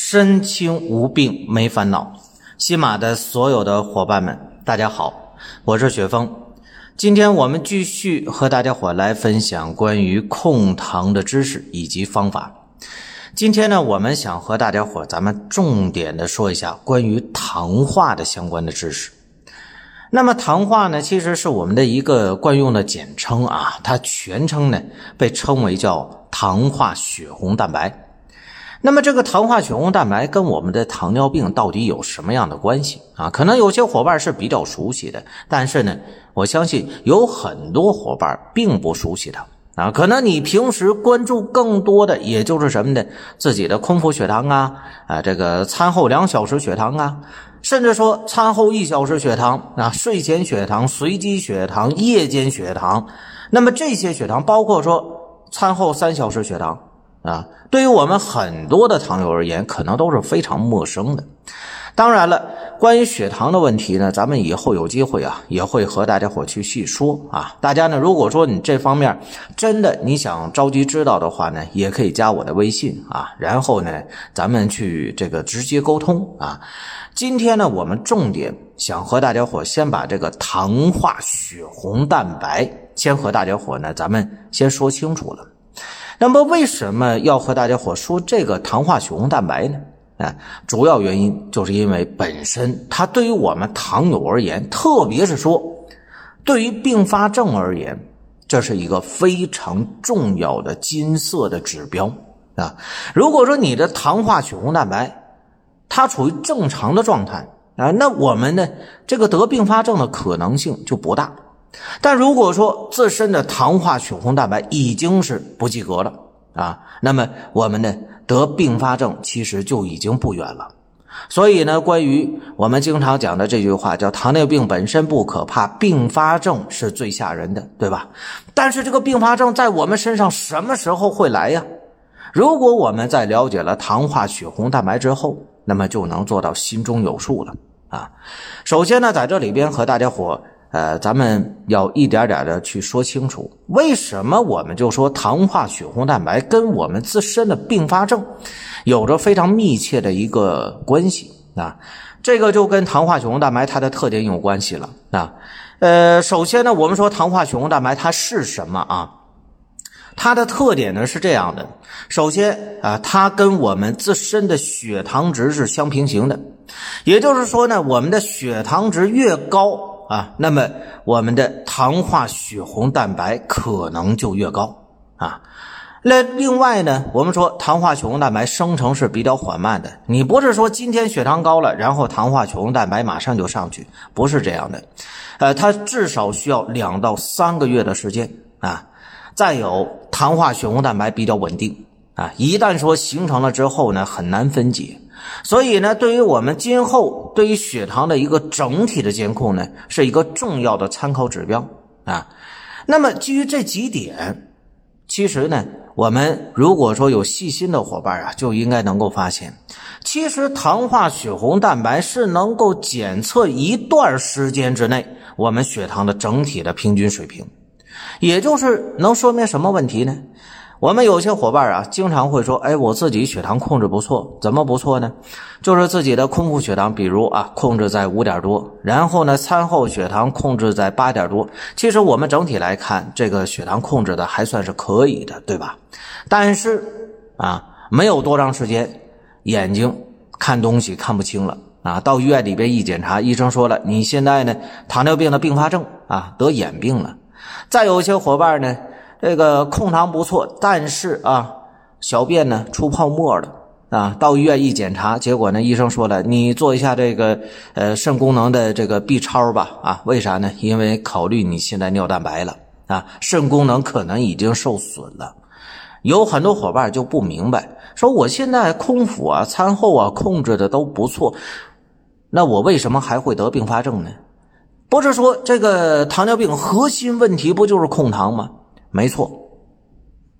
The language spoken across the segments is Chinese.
身轻无病没烦恼。西马的所有的伙伴们，大家好，我是雪峰。今天我们继续和大家伙来分享关于控糖的知识以及方法。今天呢，我们想和大家伙咱们重点的说一下关于糖化的相关的知识。那么糖化呢，其实是我们的一个惯用的简称啊，它全称呢被称为叫。糖化血红蛋白，那么这个糖化血红蛋白跟我们的糖尿病到底有什么样的关系啊？可能有些伙伴是比较熟悉的，但是呢，我相信有很多伙伴并不熟悉它啊。可能你平时关注更多的，也就是什么呢？自己的空腹血糖啊，啊，这个餐后两小时血糖啊，甚至说餐后一小时血糖啊，睡前血糖、随机血糖、夜间血糖，那么这些血糖包括说。餐后三小时血糖啊，对于我们很多的糖友而言，可能都是非常陌生的。当然了，关于血糖的问题呢，咱们以后有机会啊，也会和大家伙去细说啊。大家呢，如果说你这方面真的你想着急知道的话呢，也可以加我的微信啊，然后呢，咱们去这个直接沟通啊。今天呢，我们重点想和大家伙先把这个糖化血红蛋白。先和大家伙呢，咱们先说清楚了。那么为什么要和大家伙说这个糖化血红蛋白呢？啊，主要原因就是因为本身它对于我们糖友而言，特别是说对于并发症而言，这是一个非常重要的金色的指标啊。如果说你的糖化血红蛋白它处于正常的状态啊，那我们呢这个得并发症的可能性就不大。但如果说自身的糖化血红蛋白已经是不及格了啊，那么我们呢得并发症其实就已经不远了。所以呢，关于我们经常讲的这句话叫“糖尿病本身不可怕，并发症是最吓人的”，对吧？但是这个并发症在我们身上什么时候会来呀？如果我们在了解了糖化血红蛋白之后，那么就能做到心中有数了啊。首先呢，在这里边和大家伙。呃，咱们要一点点的去说清楚，为什么我们就说糖化血红蛋白跟我们自身的并发症有着非常密切的一个关系啊？这个就跟糖化血红蛋白它的特点有关系了啊。呃，首先呢，我们说糖化血红蛋白它是什么啊？它的特点呢是这样的，首先啊，它跟我们自身的血糖值是相平行的，也就是说呢，我们的血糖值越高。啊，那么我们的糖化血红蛋白可能就越高啊。那另外呢，我们说糖化血红蛋白生成是比较缓慢的，你不是说今天血糖高了，然后糖化血红蛋白马上就上去，不是这样的。呃，它至少需要两到三个月的时间啊。再有，糖化血红蛋白比较稳定啊，一旦说形成了之后呢，很难分解。所以呢，对于我们今后对于血糖的一个整体的监控呢，是一个重要的参考指标啊。那么基于这几点，其实呢，我们如果说有细心的伙伴啊，就应该能够发现，其实糖化血红蛋白是能够检测一段时间之内我们血糖的整体的平均水平，也就是能说明什么问题呢？我们有些伙伴啊，经常会说：“哎，我自己血糖控制不错，怎么不错呢？就是自己的空腹血糖，比如啊，控制在五点多，然后呢，餐后血糖控制在八点多。其实我们整体来看，这个血糖控制的还算是可以的，对吧？但是啊，没有多长时间，眼睛看东西看不清了啊，到医院里边一检查，医生说了，你现在呢，糖尿病的并发症啊，得眼病了。再有些伙伴呢。这个控糖不错，但是啊，小便呢出泡沫了啊。到医院一检查，结果呢，医生说了，你做一下这个呃肾功能的这个 B 超吧啊？为啥呢？因为考虑你现在尿蛋白了啊，肾功能可能已经受损了。有很多伙伴就不明白，说我现在空腹啊、餐后啊控制的都不错，那我为什么还会得并发症呢？不是说这个糖尿病核心问题不就是控糖吗？没错，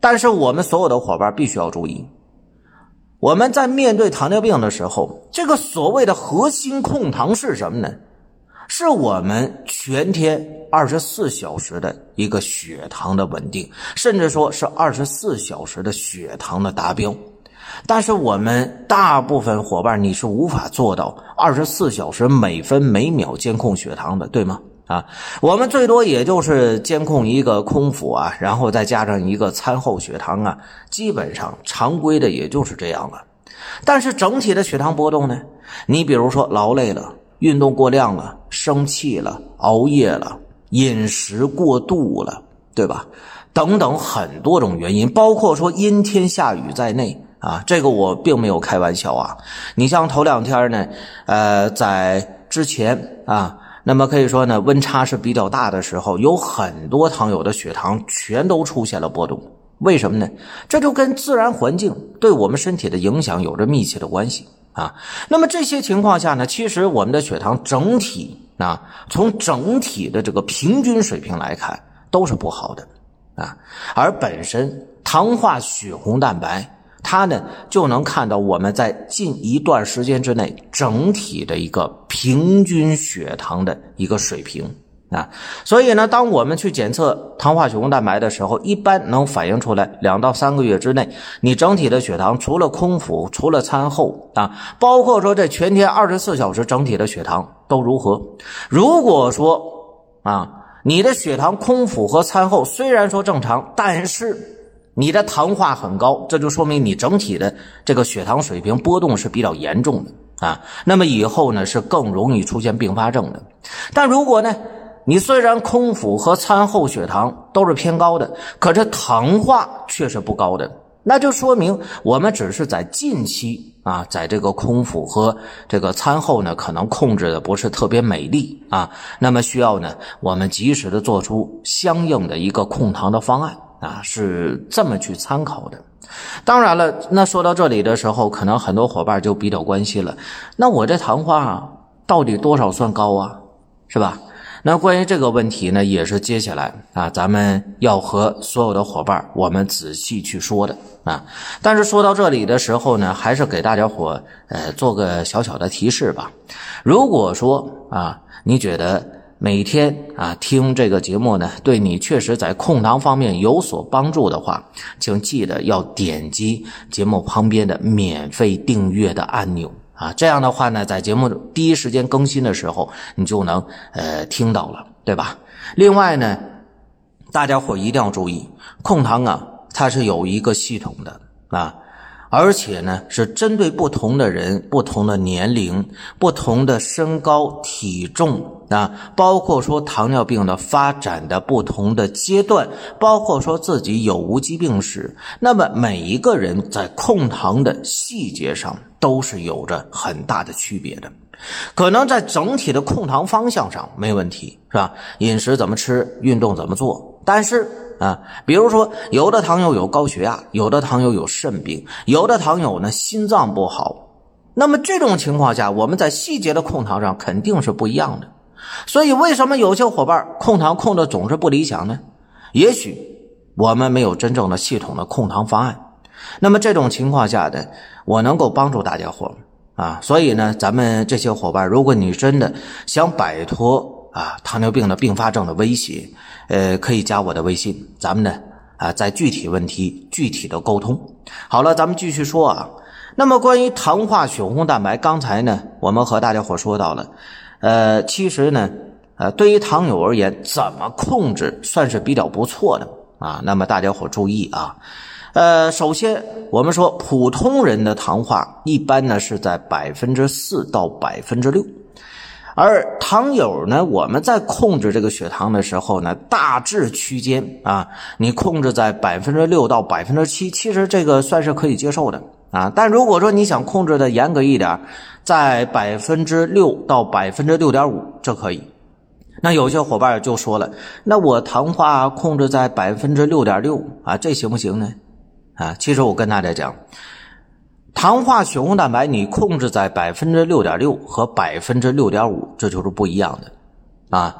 但是我们所有的伙伴必须要注意，我们在面对糖尿病的时候，这个所谓的核心控糖是什么呢？是我们全天二十四小时的一个血糖的稳定，甚至说是二十四小时的血糖的达标。但是我们大部分伙伴，你是无法做到二十四小时每分每秒监控血糖的，对吗？啊，我们最多也就是监控一个空腹啊，然后再加上一个餐后血糖啊，基本上常规的也就是这样了。但是整体的血糖波动呢？你比如说劳累了。运动过量了，生气了，熬夜了，饮食过度了，对吧？等等很多种原因，包括说阴天下雨在内啊，这个我并没有开玩笑啊。你像头两天呢，呃，在之前啊，那么可以说呢，温差是比较大的时候，有很多糖友的血糖全都出现了波动。为什么呢？这就跟自然环境对我们身体的影响有着密切的关系。啊，那么这些情况下呢，其实我们的血糖整体啊，从整体的这个平均水平来看都是不好的啊。而本身糖化血红蛋白，它呢就能看到我们在近一段时间之内整体的一个平均血糖的一个水平。啊，所以呢，当我们去检测糖化血红蛋白的时候，一般能反映出来两到三个月之内，你整体的血糖除了空腹，除了餐后啊，包括说这全天二十四小时整体的血糖都如何？如果说啊，你的血糖空腹和餐后虽然说正常，但是你的糖化很高，这就说明你整体的这个血糖水平波动是比较严重的啊。那么以后呢，是更容易出现并发症的。但如果呢？你虽然空腹和餐后血糖都是偏高的，可是糖化却是不高的，那就说明我们只是在近期啊，在这个空腹和这个餐后呢，可能控制的不是特别美丽啊，那么需要呢，我们及时的做出相应的一个控糖的方案啊，是这么去参考的。当然了，那说到这里的时候，可能很多伙伴就比较关心了，那我这糖化到底多少算高啊？是吧？那关于这个问题呢，也是接下来啊，咱们要和所有的伙伴我们仔细去说的啊。但是说到这里的时候呢，还是给大家伙呃做个小小的提示吧。如果说啊，你觉得每天啊听这个节目呢，对你确实在控糖方面有所帮助的话，请记得要点击节目旁边的免费订阅的按钮。啊，这样的话呢，在节目第一时间更新的时候，你就能呃听到了，对吧？另外呢，大家伙一定要注意，控糖啊，它是有一个系统的啊。而且呢，是针对不同的人、不同的年龄、不同的身高体重啊，包括说糖尿病的发展的不同的阶段，包括说自己有无疾病史，那么每一个人在控糖的细节上都是有着很大的区别的。可能在整体的控糖方向上没问题，是吧？饮食怎么吃，运动怎么做，但是。啊，比如说，有的糖友有高血压，有的糖友有肾病，有的糖友呢心脏不好。那么这种情况下，我们在细节的控糖上肯定是不一样的。所以，为什么有些伙伴控糖控的总是不理想呢？也许我们没有真正的系统的控糖方案。那么这种情况下的，我能够帮助大家伙啊。所以呢，咱们这些伙伴，如果你真的想摆脱啊糖尿病的并发症的威胁，呃，可以加我的微信，咱们呢啊，在具体问题具体的沟通。好了，咱们继续说啊。那么关于糖化血红蛋白，刚才呢我们和大家伙说到了，呃，其实呢，呃，对于糖友而言，怎么控制算是比较不错的啊？那么大家伙注意啊，呃，首先我们说普通人的糖化一般呢是在百分之四到百分之六。而糖友呢，我们在控制这个血糖的时候呢，大致区间啊，你控制在百分之六到百分之七，其实这个算是可以接受的啊。但如果说你想控制的严格一点，在百分之六到百分之六点五，这可以。那有些伙伴就说了，那我糖化控制在百分之六点六啊，这行不行呢？啊。其实我跟大家讲，糖化血红蛋白你控制在百分之六点六和百分之六点五，这就是不一样的啊。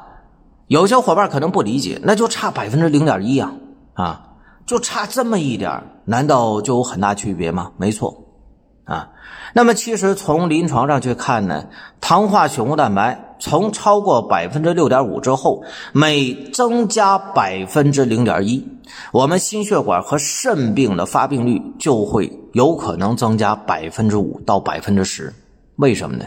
有些伙伴可能不理解，那就差百分之零点一啊啊，就差这么一点，难道就有很大区别吗？没错啊。那么其实从临床上去看呢，糖化血红蛋白从超过百分之六点五之后，每增加百分之零点一，我们心血管和肾病的发病率就会有可能增加百分之五到百分之十。为什么呢？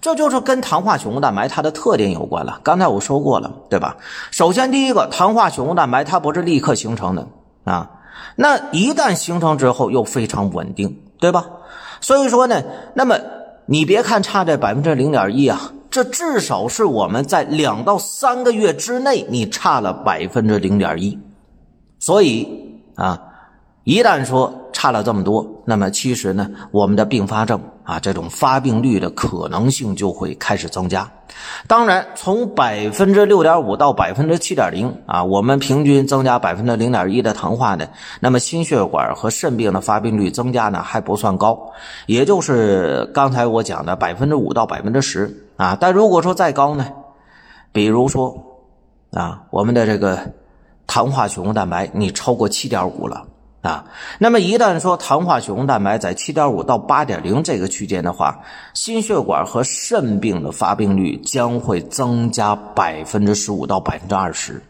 这就是跟糖化血红蛋白它的特点有关了。刚才我说过了，对吧？首先第一个，糖化血红蛋白它不是立刻形成的啊，那一旦形成之后又非常稳定，对吧？所以说呢，那么你别看差这百分之零点一啊，这至少是我们在两到三个月之内你差了百分之零点一，所以啊，一旦说差了这么多，那么其实呢，我们的并发症。啊，这种发病率的可能性就会开始增加。当然，从百分之六点五到百分之七点零啊，我们平均增加百分之零点一的糖化呢，那么心血管和肾病的发病率增加呢还不算高，也就是刚才我讲的百分之五到百分之十啊。但如果说再高呢，比如说啊，我们的这个糖化血红蛋白你超过七点五了。啊，那么一旦说糖化血红蛋白在七点五到八点零这个区间的话，心血管和肾病的发病率将会增加百分之十五到百分之二十。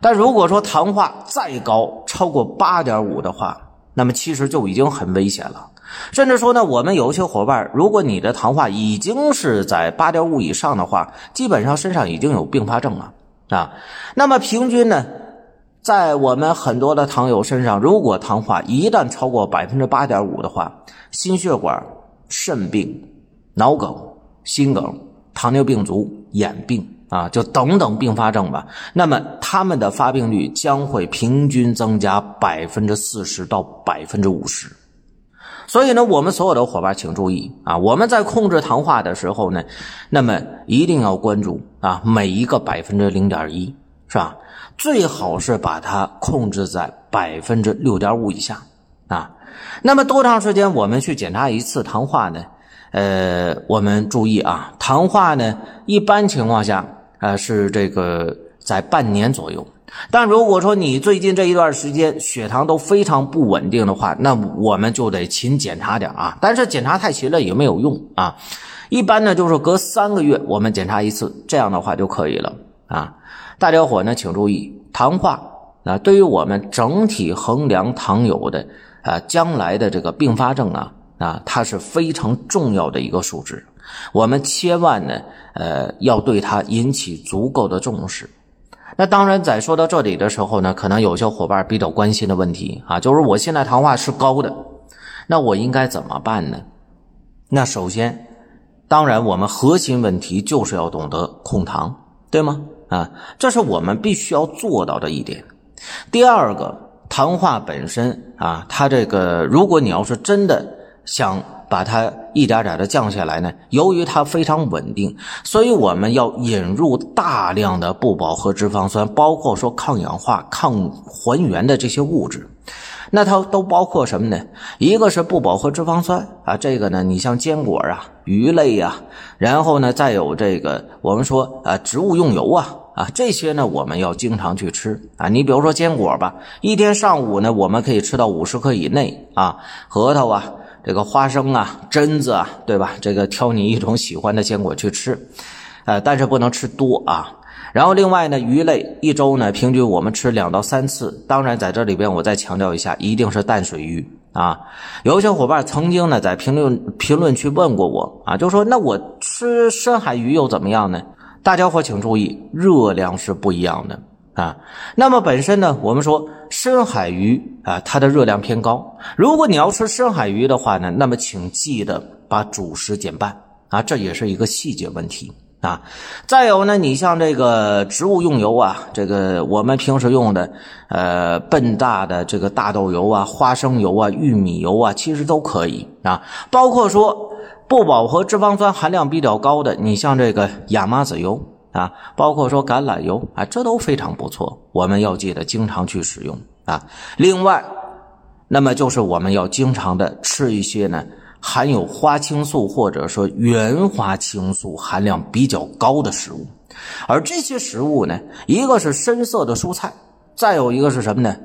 但如果说糖化再高，超过八点五的话，那么其实就已经很危险了。甚至说呢，我们有一些伙伴，如果你的糖化已经是在八点五以上的话，基本上身上已经有并发症了啊。那么平均呢？在我们很多的糖友身上，如果糖化一旦超过百分之八点五的话，心血管、肾病、脑梗、心梗、糖尿病足、眼病啊，就等等并发症吧，那么他们的发病率将会平均增加百分之四十到百分之五十。所以呢，我们所有的伙伴请注意啊，我们在控制糖化的时候呢，那么一定要关注啊每一个百分之零点一，是吧？最好是把它控制在百分之六点五以下啊。那么多长时间我们去检查一次糖化呢？呃，我们注意啊，糖化呢一般情况下啊是这个在半年左右。但如果说你最近这一段时间血糖都非常不稳定的话，那我们就得勤检查点啊。但是检查太勤了也没有用啊。一般呢就是隔三个月我们检查一次，这样的话就可以了啊。大家伙呢，请注意，糖化啊，对于我们整体衡量糖友的啊将来的这个并发症啊啊，它是非常重要的一个数值，我们千万呢呃要对它引起足够的重视。那当然，在说到这里的时候呢，可能有些伙伴比较关心的问题啊，就是我现在糖化是高的，那我应该怎么办呢？那首先，当然我们核心问题就是要懂得控糖，对吗？啊，这是我们必须要做到的一点。第二个，糖化本身啊，它这个，如果你要是真的想把它一点点的降下来呢，由于它非常稳定，所以我们要引入大量的不饱和脂肪酸，包括说抗氧化、抗还原的这些物质。那它都包括什么呢？一个是不饱和脂肪酸啊，这个呢，你像坚果啊、鱼类呀，然后呢，再有这个我们说啊，植物用油啊啊，这些呢，我们要经常去吃啊。你比如说坚果吧，一天上午呢，我们可以吃到五十克以内啊，核桃啊，这个花生啊，榛子啊，对吧？这个挑你一种喜欢的坚果去吃，呃，但是不能吃多啊。然后另外呢，鱼类一周呢平均我们吃两到三次。当然在这里边我再强调一下，一定是淡水鱼啊。有些伙伴曾经呢在评论评论区问过我啊，就说那我吃深海鱼又怎么样呢？大家伙请注意，热量是不一样的啊。那么本身呢，我们说深海鱼啊，它的热量偏高。如果你要吃深海鱼的话呢，那么请记得把主食减半啊，这也是一个细节问题。啊，再有呢，你像这个植物用油啊，这个我们平时用的，呃，笨大的这个大豆油啊、花生油啊、玉米油啊，其实都可以啊。包括说不饱和脂肪酸含量比较高的，你像这个亚麻籽油啊，包括说橄榄油啊，这都非常不错，我们要记得经常去使用啊。另外，那么就是我们要经常的吃一些呢含有花青素或者说原花青素含量比较高的食物，而这些食物呢，一个是深色的蔬菜，再有一个是什么呢？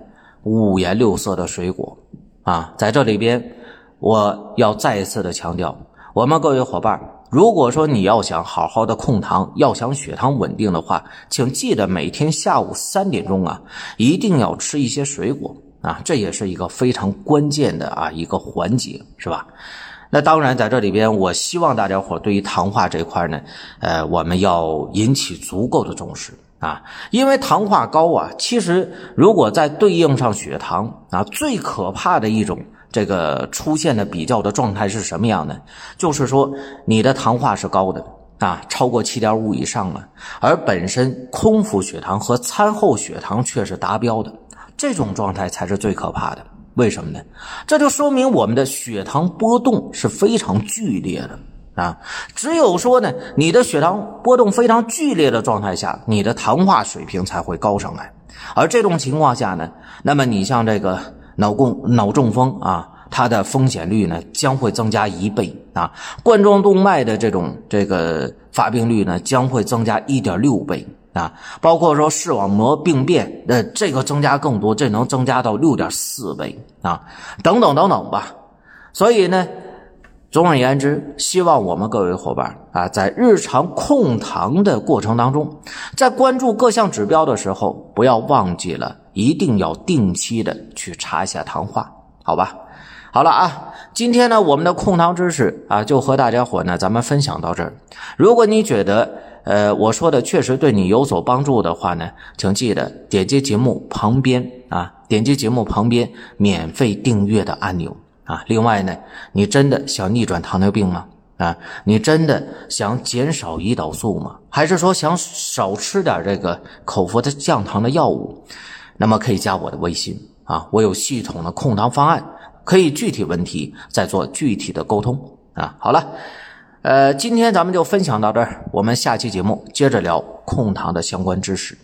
五颜六色的水果啊，在这里边我要再一次的强调，我们各位伙伴。如果说你要想好好的控糖，要想血糖稳定的话，请记得每天下午三点钟啊，一定要吃一些水果啊，这也是一个非常关键的啊一个环节，是吧？那当然，在这里边，我希望大家伙对于糖化这块呢，呃，我们要引起足够的重视啊，因为糖化高啊，其实如果在对应上血糖啊，最可怕的一种。这个出现的比较的状态是什么样的？就是说你的糖化是高的啊，超过七点五以上了，而本身空腹血糖和餐后血糖却是达标的，这种状态才是最可怕的。为什么呢？这就说明我们的血糖波动是非常剧烈的啊。只有说呢，你的血糖波动非常剧烈的状态下，你的糖化水平才会高上来。而这种情况下呢，那么你像这个。脑供脑中风啊，它的风险率呢将会增加一倍啊，冠状动脉的这种这个发病率呢将会增加一点六倍啊，包括说视网膜病变，呃，这个增加更多，这能增加到六点四倍啊，等等等等吧。所以呢，总而言之，希望我们各位伙伴啊，在日常控糖的过程当中，在关注各项指标的时候，不要忘记了。一定要定期的去查一下糖化，好吧？好了啊，今天呢，我们的控糖知识啊，就和大家伙呢，咱们分享到这儿。如果你觉得呃我说的确实对你有所帮助的话呢，请记得点击节目旁边啊，点击节目旁边免费订阅的按钮啊。另外呢，你真的想逆转糖尿病吗？啊，你真的想减少胰岛素吗？还是说想少吃点这个口服的降糖的药物？那么可以加我的微信啊，我有系统的控糖方案，可以具体问题再做具体的沟通啊。好了，呃，今天咱们就分享到这儿，我们下期节目接着聊控糖的相关知识。